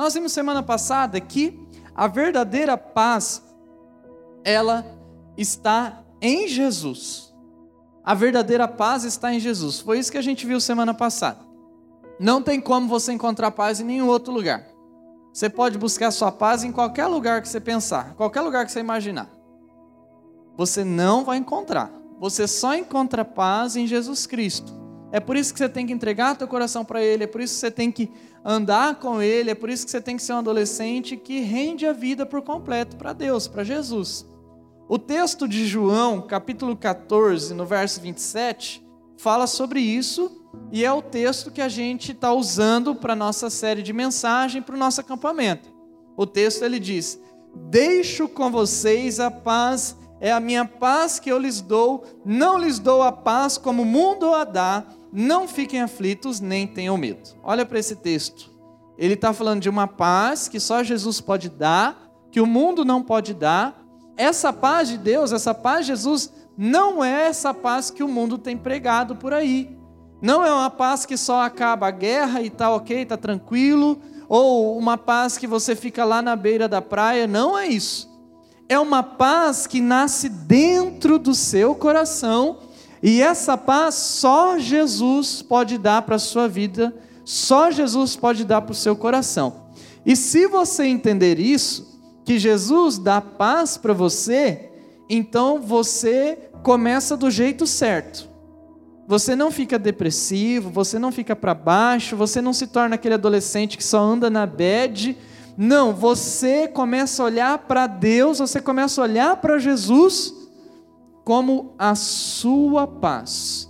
Nós vimos semana passada que a verdadeira paz, ela está em Jesus. A verdadeira paz está em Jesus. Foi isso que a gente viu semana passada. Não tem como você encontrar paz em nenhum outro lugar. Você pode buscar sua paz em qualquer lugar que você pensar, qualquer lugar que você imaginar. Você não vai encontrar. Você só encontra paz em Jesus Cristo. É por isso que você tem que entregar teu coração para Ele, é por isso que você tem que andar com Ele, é por isso que você tem que ser um adolescente que rende a vida por completo para Deus, para Jesus. O texto de João, capítulo 14, no verso 27, fala sobre isso e é o texto que a gente está usando para nossa série de mensagem, para o nosso acampamento. O texto ele diz: Deixo com vocês a paz, é a minha paz que eu lhes dou, não lhes dou a paz como o mundo a dá não fiquem aflitos, nem tenham medo. Olha para esse texto. Ele está falando de uma paz que só Jesus pode dar, que o mundo não pode dar. Essa paz de Deus, essa paz de Jesus, não é essa paz que o mundo tem pregado por aí. Não é uma paz que só acaba a guerra e está ok, está tranquilo, ou uma paz que você fica lá na beira da praia. Não é isso. É uma paz que nasce dentro do seu coração e essa paz só Jesus pode dar para a sua vida, só Jesus pode dar para o seu coração. E se você entender isso, que Jesus dá paz para você, então você começa do jeito certo. Você não fica depressivo, você não fica para baixo, você não se torna aquele adolescente que só anda na bed. Não, você começa a olhar para Deus, você começa a olhar para Jesus como a sua paz.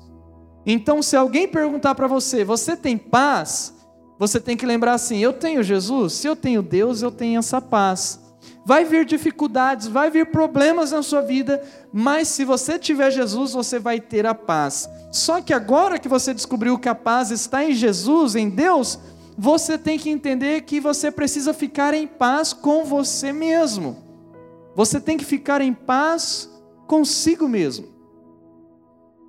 Então, se alguém perguntar para você, você tem paz? Você tem que lembrar assim: eu tenho Jesus, se eu tenho Deus, eu tenho essa paz. Vai vir dificuldades, vai vir problemas na sua vida, mas se você tiver Jesus, você vai ter a paz. Só que agora que você descobriu que a paz está em Jesus, em Deus, você tem que entender que você precisa ficar em paz com você mesmo. Você tem que ficar em paz consigo mesmo.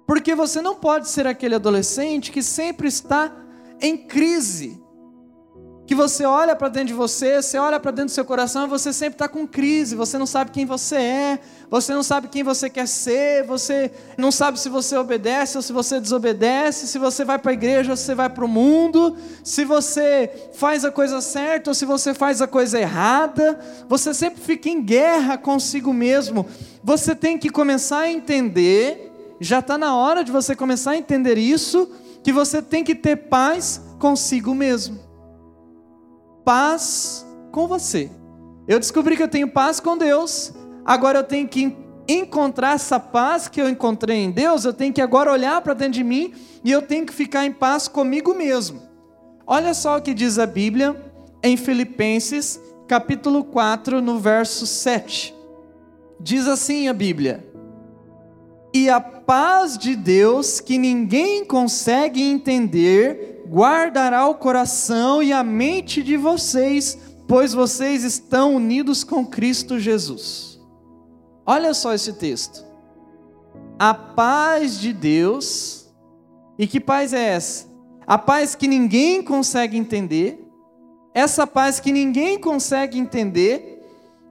Porque você não pode ser aquele adolescente que sempre está em crise. Que você olha para dentro de você, você olha para dentro do seu coração e você sempre está com crise. Você não sabe quem você é, você não sabe quem você quer ser, você não sabe se você obedece ou se você desobedece, se você vai para a igreja ou se você vai para o mundo, se você faz a coisa certa ou se você faz a coisa errada. Você sempre fica em guerra consigo mesmo você tem que começar a entender, já está na hora de você começar a entender isso, que você tem que ter paz consigo mesmo. Paz com você. Eu descobri que eu tenho paz com Deus, agora eu tenho que encontrar essa paz que eu encontrei em Deus, eu tenho que agora olhar para dentro de mim e eu tenho que ficar em paz comigo mesmo. Olha só o que diz a Bíblia em Filipenses, capítulo 4, no verso 7. Diz assim a Bíblia: E a paz de Deus, que ninguém consegue entender, guardará o coração e a mente de vocês, pois vocês estão unidos com Cristo Jesus. Olha só esse texto. A paz de Deus, e que paz é essa? A paz que ninguém consegue entender, essa paz que ninguém consegue entender,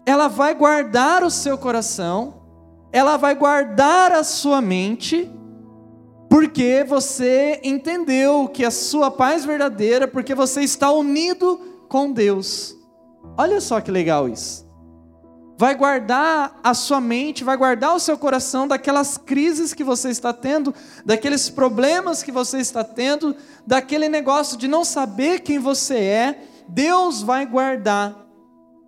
ela vai guardar o seu coração, ela vai guardar a sua mente, porque você entendeu que a sua paz verdadeira, porque você está unido com Deus. Olha só que legal isso. Vai guardar a sua mente, vai guardar o seu coração daquelas crises que você está tendo, daqueles problemas que você está tendo, daquele negócio de não saber quem você é. Deus vai guardar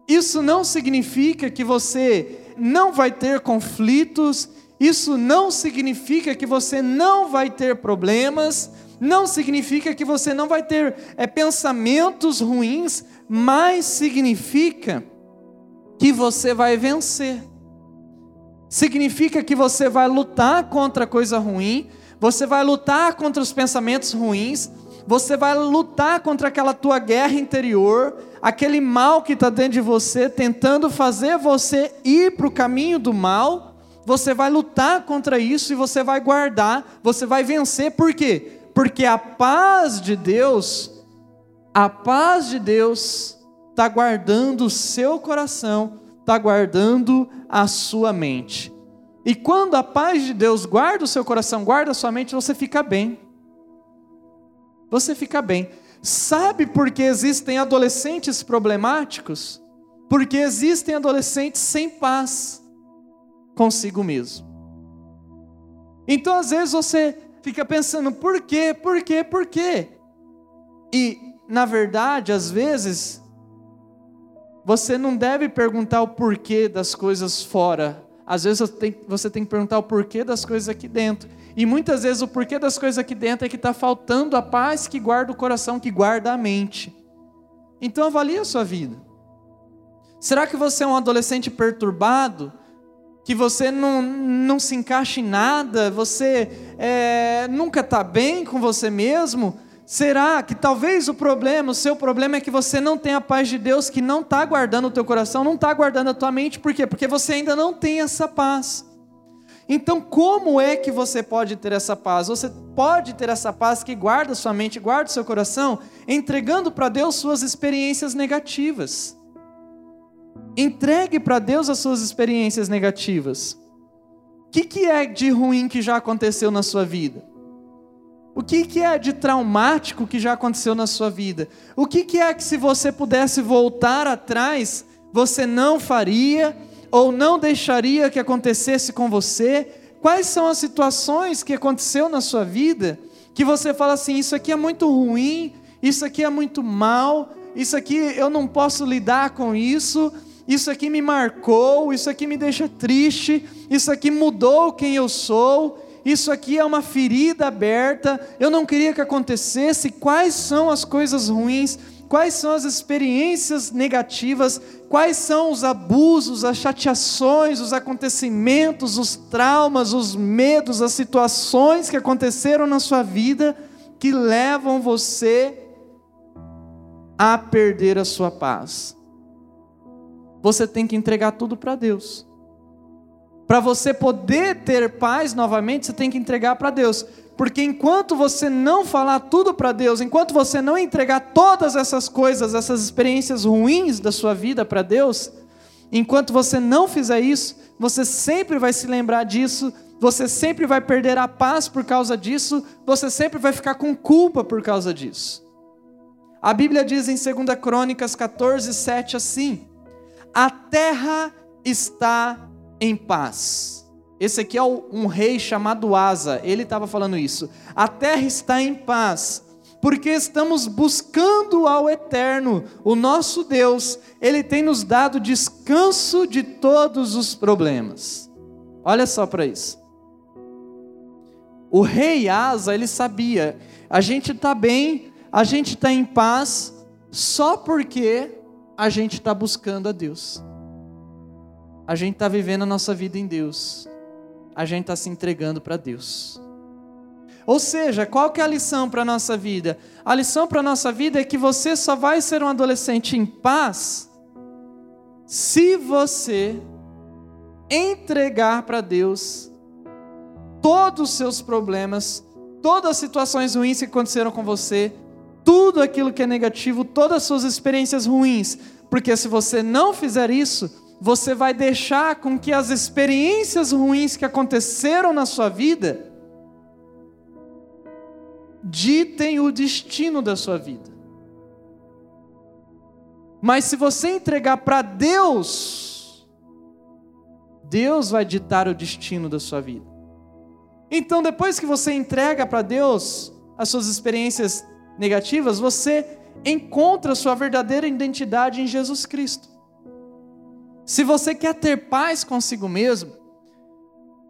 isso não significa que você não vai ter conflitos, isso não significa que você não vai ter problemas, não significa que você não vai ter é, pensamentos ruins, mas significa que você vai vencer. Significa que você vai lutar contra a coisa ruim, você vai lutar contra os pensamentos ruins, você vai lutar contra aquela tua guerra interior, aquele mal que está dentro de você, tentando fazer você ir para o caminho do mal. Você vai lutar contra isso e você vai guardar, você vai vencer, por quê? Porque a paz de Deus, a paz de Deus está guardando o seu coração, está guardando a sua mente. E quando a paz de Deus guarda o seu coração, guarda a sua mente, você fica bem. Você fica bem. Sabe por que existem adolescentes problemáticos? Porque existem adolescentes sem paz consigo mesmo. Então, às vezes, você fica pensando, por quê, por quê, por quê? E, na verdade, às vezes, você não deve perguntar o porquê das coisas fora. Às vezes você tem, que perguntar o porquê das coisas aqui dentro. E muitas vezes o porquê das coisas aqui dentro é que está faltando a paz que guarda o coração, que guarda a mente. Então avalie a sua vida. Será que você é um adolescente perturbado? Que você não, não se encaixa em nada? Você é, nunca está bem com você mesmo? Será que talvez o problema, o seu problema é que você não tem a paz de Deus, que não está guardando o teu coração, não está guardando a tua mente, por quê? Porque você ainda não tem essa paz. Então, como é que você pode ter essa paz? Você pode ter essa paz que guarda sua mente, guarda seu coração, entregando para Deus suas experiências negativas. Entregue para Deus as suas experiências negativas. O que, que é de ruim que já aconteceu na sua vida? O que, que é de traumático que já aconteceu na sua vida? O que, que é que, se você pudesse voltar atrás, você não faria ou não deixaria que acontecesse com você? Quais são as situações que aconteceu na sua vida que você fala assim: isso aqui é muito ruim, isso aqui é muito mal, isso aqui eu não posso lidar com isso, isso aqui me marcou, isso aqui me deixa triste, isso aqui mudou quem eu sou isso aqui é uma ferida aberta, eu não queria que acontecesse. Quais são as coisas ruins? Quais são as experiências negativas? Quais são os abusos, as chateações, os acontecimentos, os traumas, os medos, as situações que aconteceram na sua vida que levam você a perder a sua paz? Você tem que entregar tudo para Deus. Para você poder ter paz novamente, você tem que entregar para Deus. Porque enquanto você não falar tudo para Deus, enquanto você não entregar todas essas coisas, essas experiências ruins da sua vida para Deus, enquanto você não fizer isso, você sempre vai se lembrar disso, você sempre vai perder a paz por causa disso, você sempre vai ficar com culpa por causa disso. A Bíblia diz em 2 Crônicas 14, 7 assim: A terra está em paz. Esse aqui é um rei chamado Asa, ele estava falando isso. A terra está em paz, porque estamos buscando ao Eterno, o nosso Deus, ele tem nos dado descanso de todos os problemas. Olha só para isso. O rei Asa, ele sabia, a gente está bem, a gente está em paz, só porque a gente está buscando a Deus a gente está vivendo a nossa vida em Deus. A gente está se entregando para Deus. Ou seja, qual que é a lição para a nossa vida? A lição para a nossa vida é que você só vai ser um adolescente em paz se você entregar para Deus todos os seus problemas, todas as situações ruins que aconteceram com você, tudo aquilo que é negativo, todas as suas experiências ruins. Porque se você não fizer isso, você vai deixar com que as experiências ruins que aconteceram na sua vida ditem o destino da sua vida. Mas se você entregar para Deus, Deus vai ditar o destino da sua vida. Então, depois que você entrega para Deus as suas experiências negativas, você encontra sua verdadeira identidade em Jesus Cristo. Se você quer ter paz consigo mesmo,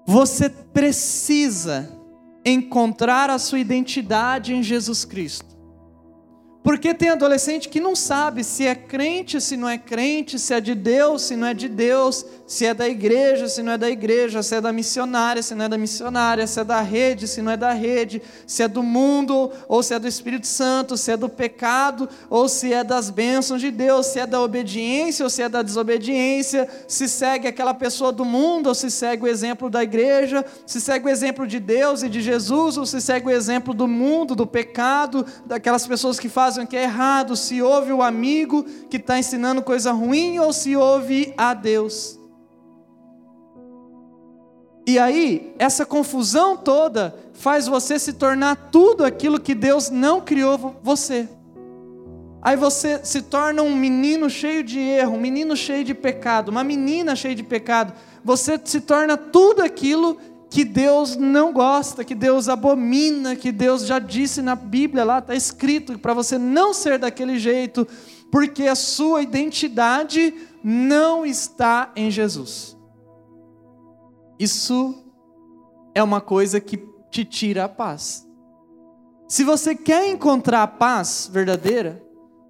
você precisa encontrar a sua identidade em Jesus Cristo. Porque tem adolescente que não sabe se é crente, se não é crente, se é de Deus, se não é de Deus, se é da igreja, se não é da igreja, se é da missionária, se não é da missionária, se é da rede, se não é da rede, se é do mundo, ou se é do Espírito Santo, se é do pecado, ou se é das bênçãos de Deus, se é da obediência ou se é da desobediência, se segue aquela pessoa do mundo ou se segue o exemplo da igreja, se segue o exemplo de Deus e de Jesus ou se segue o exemplo do mundo, do pecado, daquelas pessoas que fazem o que é errado, se ouve o amigo que está ensinando coisa ruim ou se ouve a Deus. E aí, essa confusão toda faz você se tornar tudo aquilo que Deus não criou você. Aí você se torna um menino cheio de erro, um menino cheio de pecado, uma menina cheia de pecado. Você se torna tudo aquilo que Deus não gosta, que Deus abomina, que Deus já disse na Bíblia, lá está escrito, para você não ser daquele jeito, porque a sua identidade não está em Jesus. Isso é uma coisa que te tira a paz. Se você quer encontrar a paz verdadeira,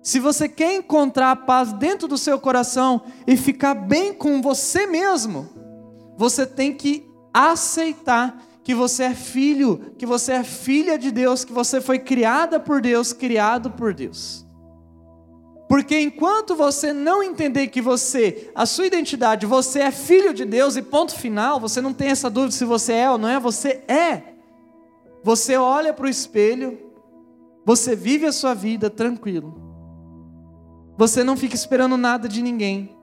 se você quer encontrar a paz dentro do seu coração e ficar bem com você mesmo, você tem que aceitar que você é filho, que você é filha de Deus, que você foi criada por Deus, criado por Deus. Porque enquanto você não entender que você, a sua identidade, você é filho de Deus e ponto final, você não tem essa dúvida se você é ou não é, você é. Você olha para o espelho, você vive a sua vida tranquilo. Você não fica esperando nada de ninguém.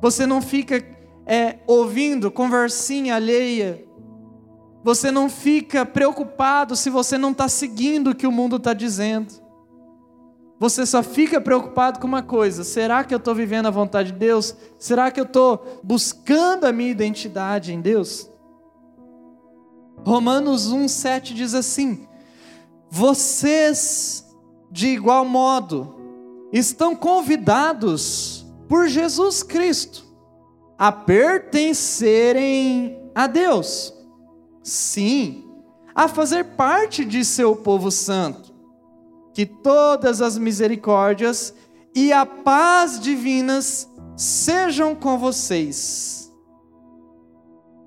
Você não fica é, ouvindo conversinha alheia. Você não fica preocupado se você não está seguindo o que o mundo está dizendo. Você só fica preocupado com uma coisa: será que eu estou vivendo a vontade de Deus? Será que eu estou buscando a minha identidade em Deus? Romanos 1,7 diz assim: Vocês, de igual modo, estão convidados por Jesus Cristo a pertencerem a Deus. Sim, a fazer parte de seu povo santo. Que todas as misericórdias e a paz divinas sejam com vocês.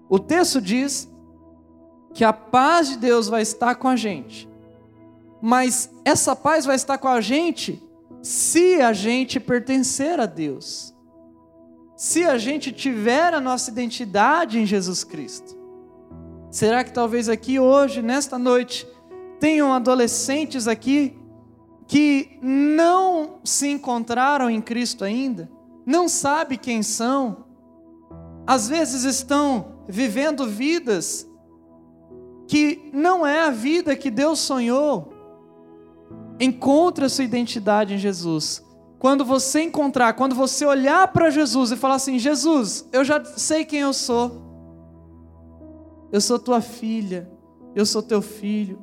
O texto diz que a paz de Deus vai estar com a gente, mas essa paz vai estar com a gente se a gente pertencer a Deus, se a gente tiver a nossa identidade em Jesus Cristo. Será que talvez aqui hoje, nesta noite, tenham adolescentes aqui que não se encontraram em Cristo ainda, não sabem quem são, às vezes estão vivendo vidas que não é a vida que Deus sonhou, Encontre a sua identidade em Jesus. Quando você encontrar, quando você olhar para Jesus e falar assim: Jesus, eu já sei quem eu sou. Eu sou tua filha, eu sou teu filho.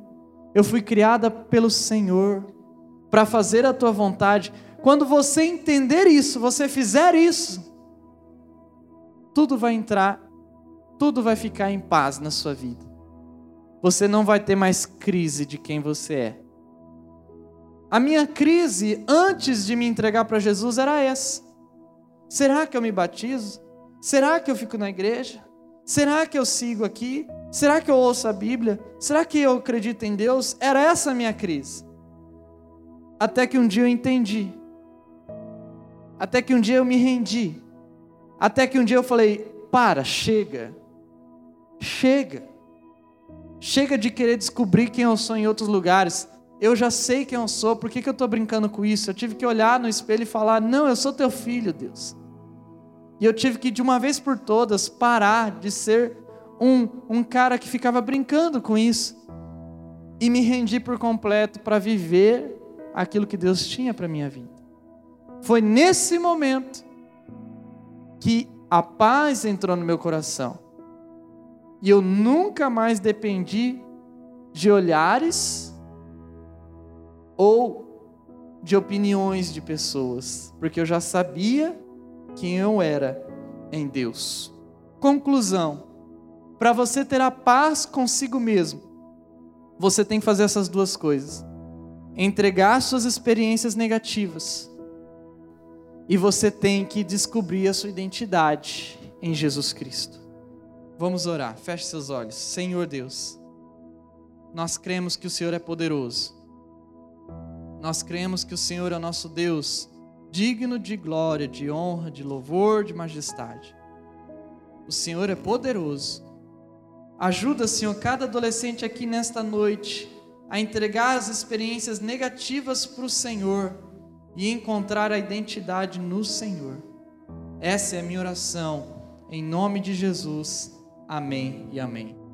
Eu fui criada pelo Senhor para fazer a tua vontade. Quando você entender isso, você fizer isso, tudo vai entrar, tudo vai ficar em paz na sua vida. Você não vai ter mais crise de quem você é. A minha crise antes de me entregar para Jesus era essa: será que eu me batizo? Será que eu fico na igreja? Será que eu sigo aqui? Será que eu ouço a Bíblia? Será que eu acredito em Deus? Era essa a minha crise. Até que um dia eu entendi. Até que um dia eu me rendi. Até que um dia eu falei: para, chega. Chega. Chega de querer descobrir quem eu sou em outros lugares eu já sei quem eu sou, por que, que eu estou brincando com isso? Eu tive que olhar no espelho e falar: Não, eu sou teu filho, Deus. E eu tive que, de uma vez por todas, parar de ser um, um cara que ficava brincando com isso e me rendi por completo para viver aquilo que Deus tinha para minha vida. Foi nesse momento que a paz entrou no meu coração. E eu nunca mais dependi de olhares ou de opiniões de pessoas, porque eu já sabia quem eu era em Deus. Conclusão: para você ter a paz consigo mesmo, você tem que fazer essas duas coisas: entregar suas experiências negativas, e você tem que descobrir a sua identidade em Jesus Cristo. Vamos orar, feche seus olhos. Senhor Deus, nós cremos que o Senhor é poderoso. Nós cremos que o Senhor é nosso Deus, digno de glória, de honra, de louvor, de majestade. O Senhor é poderoso. Ajuda, Senhor, cada adolescente aqui nesta noite a entregar as experiências negativas para o Senhor e encontrar a identidade no Senhor. Essa é a minha oração, em nome de Jesus. Amém e amém.